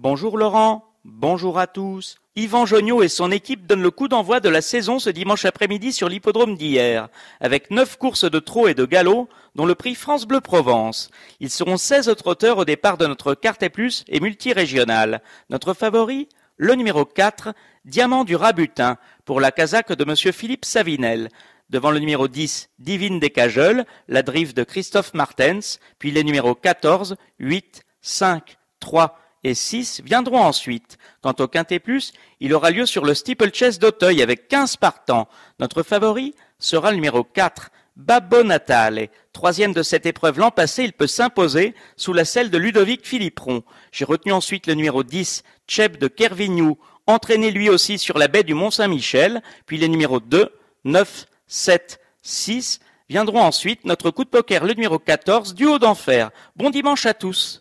Bonjour Laurent, bonjour à tous. Yvan Joniot et son équipe donnent le coup d'envoi de la saison ce dimanche après-midi sur l'hippodrome d'hier, avec neuf courses de trot et de galop, dont le prix France Bleu Provence. Ils seront 16 trotteurs au départ de notre carte plus et multirégionale. Notre favori Le numéro 4, Diamant du Rabutin, pour la casaque de monsieur Philippe Savinel. Devant le numéro 10, Divine des Cajoles, la drive de Christophe Martens, puis les numéros 14, 8, 5, 3 et 6 viendront ensuite. Quant au Quintet Plus, il aura lieu sur le Steeplechase d'Auteuil avec 15 partants. Notre favori sera le numéro 4, Babbo Natale. Troisième de cette épreuve l'an passé, il peut s'imposer sous la selle de Ludovic Philipperon. J'ai retenu ensuite le numéro 10, Cheb de Kervignou, entraîné lui aussi sur la baie du Mont-Saint-Michel, puis les numéros 2, 9, 7, 6 viendront ensuite notre coup de poker le numéro 14, du haut d'enfer. Bon dimanche à tous.